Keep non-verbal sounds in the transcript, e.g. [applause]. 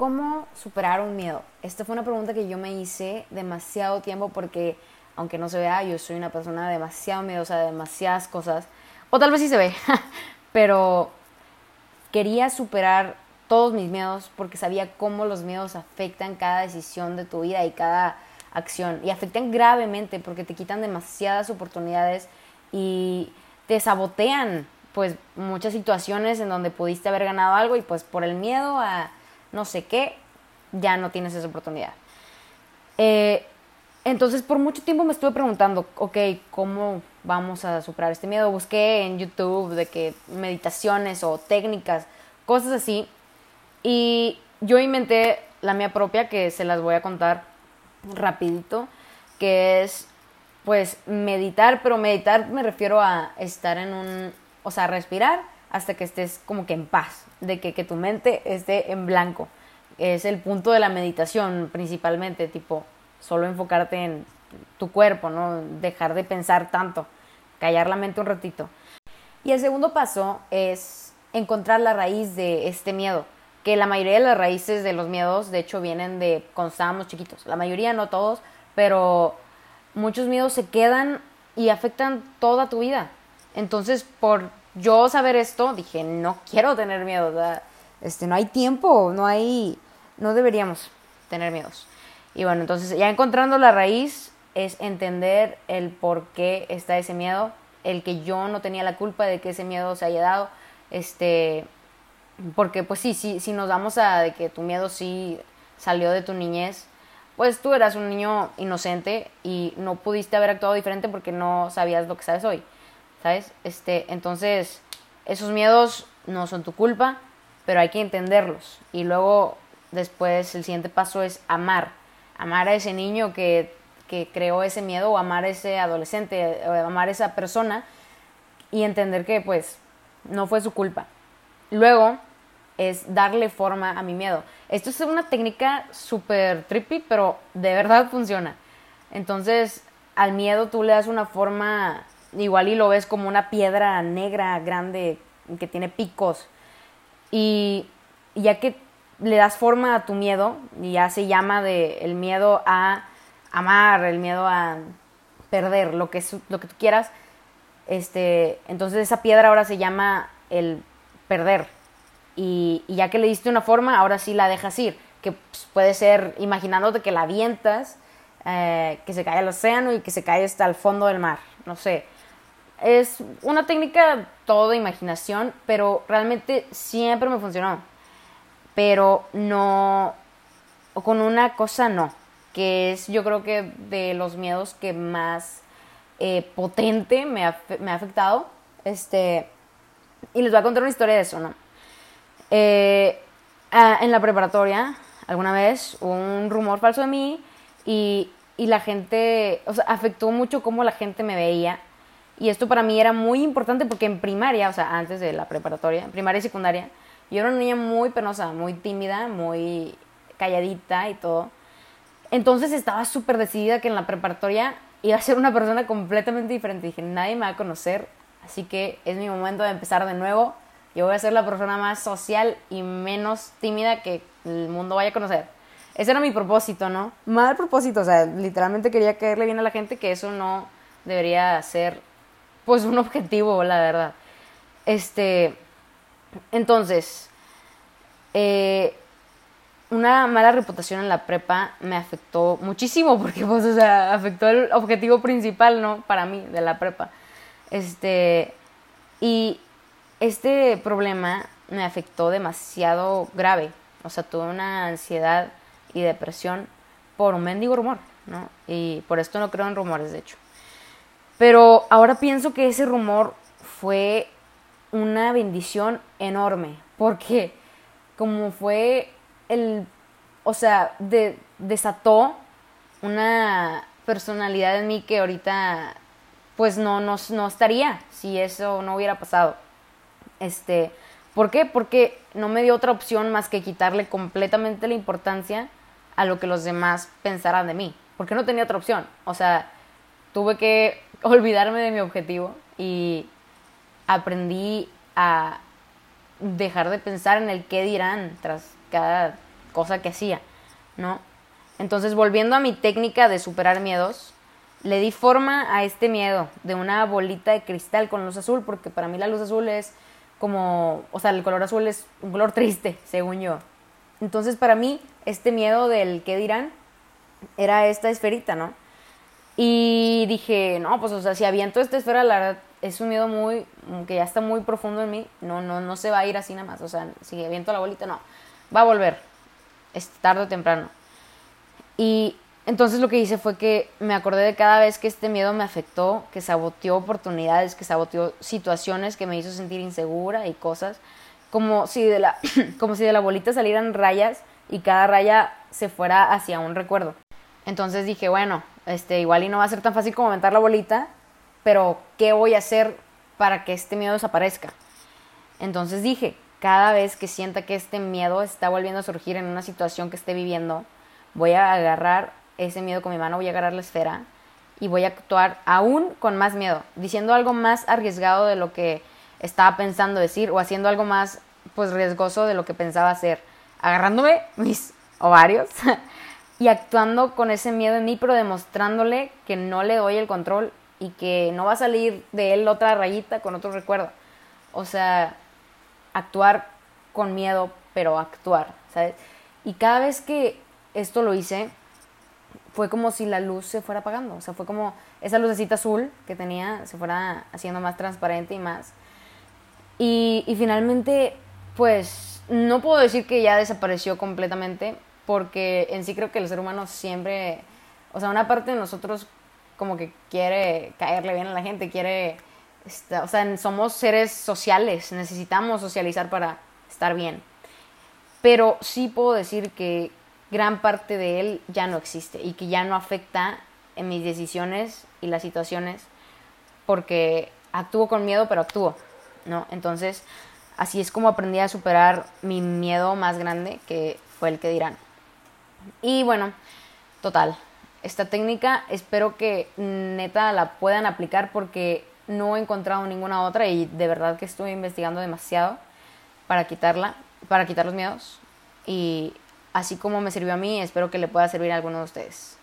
¿cómo superar un miedo? Esta fue una pregunta que yo me hice demasiado tiempo porque, aunque no se vea, yo soy una persona demasiado miedosa de demasiadas cosas. O tal vez sí se ve, [laughs] pero quería superar todos mis miedos porque sabía cómo los miedos afectan cada decisión de tu vida y cada acción. Y afectan gravemente porque te quitan demasiadas oportunidades y te sabotean pues muchas situaciones en donde pudiste haber ganado algo y pues por el miedo a no sé qué, ya no tienes esa oportunidad. Eh, entonces por mucho tiempo me estuve preguntando, ok, ¿cómo vamos a superar este miedo? Busqué en YouTube de que meditaciones o técnicas, cosas así, y yo inventé la mía propia que se las voy a contar rapidito, que es pues meditar, pero meditar me refiero a estar en un, o sea, respirar hasta que estés como que en paz, de que, que tu mente esté en blanco. Es el punto de la meditación principalmente, tipo, solo enfocarte en tu cuerpo, ¿no? Dejar de pensar tanto, callar la mente un ratito. Y el segundo paso es encontrar la raíz de este miedo, que la mayoría de las raíces de los miedos, de hecho, vienen de cuando estábamos chiquitos. La mayoría, no todos, pero muchos miedos se quedan y afectan toda tu vida. Entonces, por yo saber esto, dije, no quiero tener miedo. Este, no hay tiempo, no hay, no deberíamos tener miedos. Y bueno, entonces ya encontrando la raíz es entender el por qué está ese miedo, el que yo no tenía la culpa de que ese miedo se haya dado, este, porque pues sí, sí, si nos damos a de que tu miedo sí salió de tu niñez, pues tú eras un niño inocente y no pudiste haber actuado diferente porque no sabías lo que sabes hoy. ¿Sabes? Este, entonces, esos miedos no son tu culpa, pero hay que entenderlos. Y luego, después, el siguiente paso es amar. Amar a ese niño que, que creó ese miedo, o amar a ese adolescente, o amar a esa persona, y entender que, pues, no fue su culpa. Luego, es darle forma a mi miedo. Esto es una técnica súper trippy, pero de verdad funciona. Entonces, al miedo tú le das una forma igual y lo ves como una piedra negra grande que tiene picos. Y ya que le das forma a tu miedo, y ya se llama de el miedo a amar, el miedo a perder, lo que, lo que tú quieras, este, entonces esa piedra ahora se llama el perder. Y, ya que le diste una forma, ahora sí la dejas ir, que pues, puede ser imaginándote que la avientas, eh, que se cae al océano y que se cae hasta el fondo del mar, no sé. Es una técnica todo de imaginación, pero realmente siempre me funcionó. Pero no, con una cosa no, que es yo creo que de los miedos que más eh, potente me ha, me ha, afectado. Este, y les voy a contar una historia de eso, ¿no? Eh, en la preparatoria, alguna vez, hubo un rumor falso de mí y, y la gente, o sea, afectó mucho cómo la gente me veía y esto para mí era muy importante porque en primaria, o sea, antes de la preparatoria, primaria y secundaria, yo era una niña muy penosa, muy tímida, muy calladita y todo. Entonces estaba súper decidida que en la preparatoria iba a ser una persona completamente diferente. Dije, nadie me va a conocer, así que es mi momento de empezar de nuevo. Yo voy a ser la persona más social y menos tímida que el mundo vaya a conocer. Ese era mi propósito, ¿no? Mal propósito, o sea, literalmente quería caerle bien a la gente, que eso no debería ser pues un objetivo, la verdad. Este, entonces, eh, una mala reputación en la prepa me afectó muchísimo porque, pues, o sea, afectó el objetivo principal, ¿no? Para mí, de la prepa. Este, y este problema me afectó demasiado grave. O sea, tuve una ansiedad y depresión por un mendigo rumor, ¿no? Y por esto no creo en rumores, de hecho. Pero ahora pienso que ese rumor fue una bendición enorme, porque como fue el, o sea, desató una personalidad en mí que ahorita pues no, no, no estaría si eso no hubiera pasado. Este, ¿Por qué? Porque no me dio otra opción más que quitarle completamente la importancia a lo que los demás pensaran de mí. Porque no tenía otra opción. O sea, tuve que olvidarme de mi objetivo y aprendí a dejar de pensar en el qué dirán tras cada cosa que hacía, ¿no? Entonces, volviendo a mi técnica de superar miedos, le di forma a este miedo de una bolita de cristal con luz azul, porque para mí la luz azul es como, o sea, el color azul es un color triste, según yo. Entonces, para mí, este miedo del qué dirán era esta esferita, ¿no? Y dije, no, pues, o sea, si aviento esta esfera, la verdad, es un miedo muy, que ya está muy profundo en mí, no, no, no se va a ir así nada más, o sea, si aviento la bolita, no, va a volver, es tarde o temprano. Y entonces lo que hice fue que me acordé de cada vez que este miedo me afectó, que saboteó oportunidades, que saboteó situaciones, que me hizo sentir insegura y cosas, como si de la, [clears throat] como si de la bolita salieran rayas y cada raya se fuera hacia un recuerdo. Entonces dije, bueno, este, igual y no va a ser tan fácil como aventar la bolita, pero ¿qué voy a hacer para que este miedo desaparezca? Entonces dije, cada vez que sienta que este miedo está volviendo a surgir en una situación que esté viviendo, voy a agarrar ese miedo con mi mano, voy a agarrar la esfera y voy a actuar aún con más miedo, diciendo algo más arriesgado de lo que estaba pensando decir o haciendo algo más pues riesgoso de lo que pensaba hacer, agarrándome mis ovarios [laughs] y actuando con ese miedo en mí, pero demostrándole que no le doy el control y que no va a salir de él otra rayita con otro recuerdo. O sea, actuar con miedo, pero actuar, ¿sabes? Y cada vez que esto lo hice, fue como si la luz se fuera apagando. O sea, fue como esa lucecita azul que tenía se fuera haciendo más transparente y más. Y, y finalmente, pues, no puedo decir que ya desapareció completamente, porque en sí creo que el ser humano siempre, o sea, una parte de nosotros como que quiere caerle bien a la gente, quiere, o sea, somos seres sociales, necesitamos socializar para estar bien. Pero sí puedo decir que gran parte de él ya no existe y que ya no afecta en mis decisiones y las situaciones porque actúo con miedo, pero actúo, ¿no? Entonces, así es como aprendí a superar mi miedo más grande, que fue el que dirán. Y bueno, total. Esta técnica espero que neta la puedan aplicar porque no he encontrado ninguna otra y de verdad que estoy investigando demasiado para quitarla, para quitar los miedos. Y así como me sirvió a mí, espero que le pueda servir a alguno de ustedes.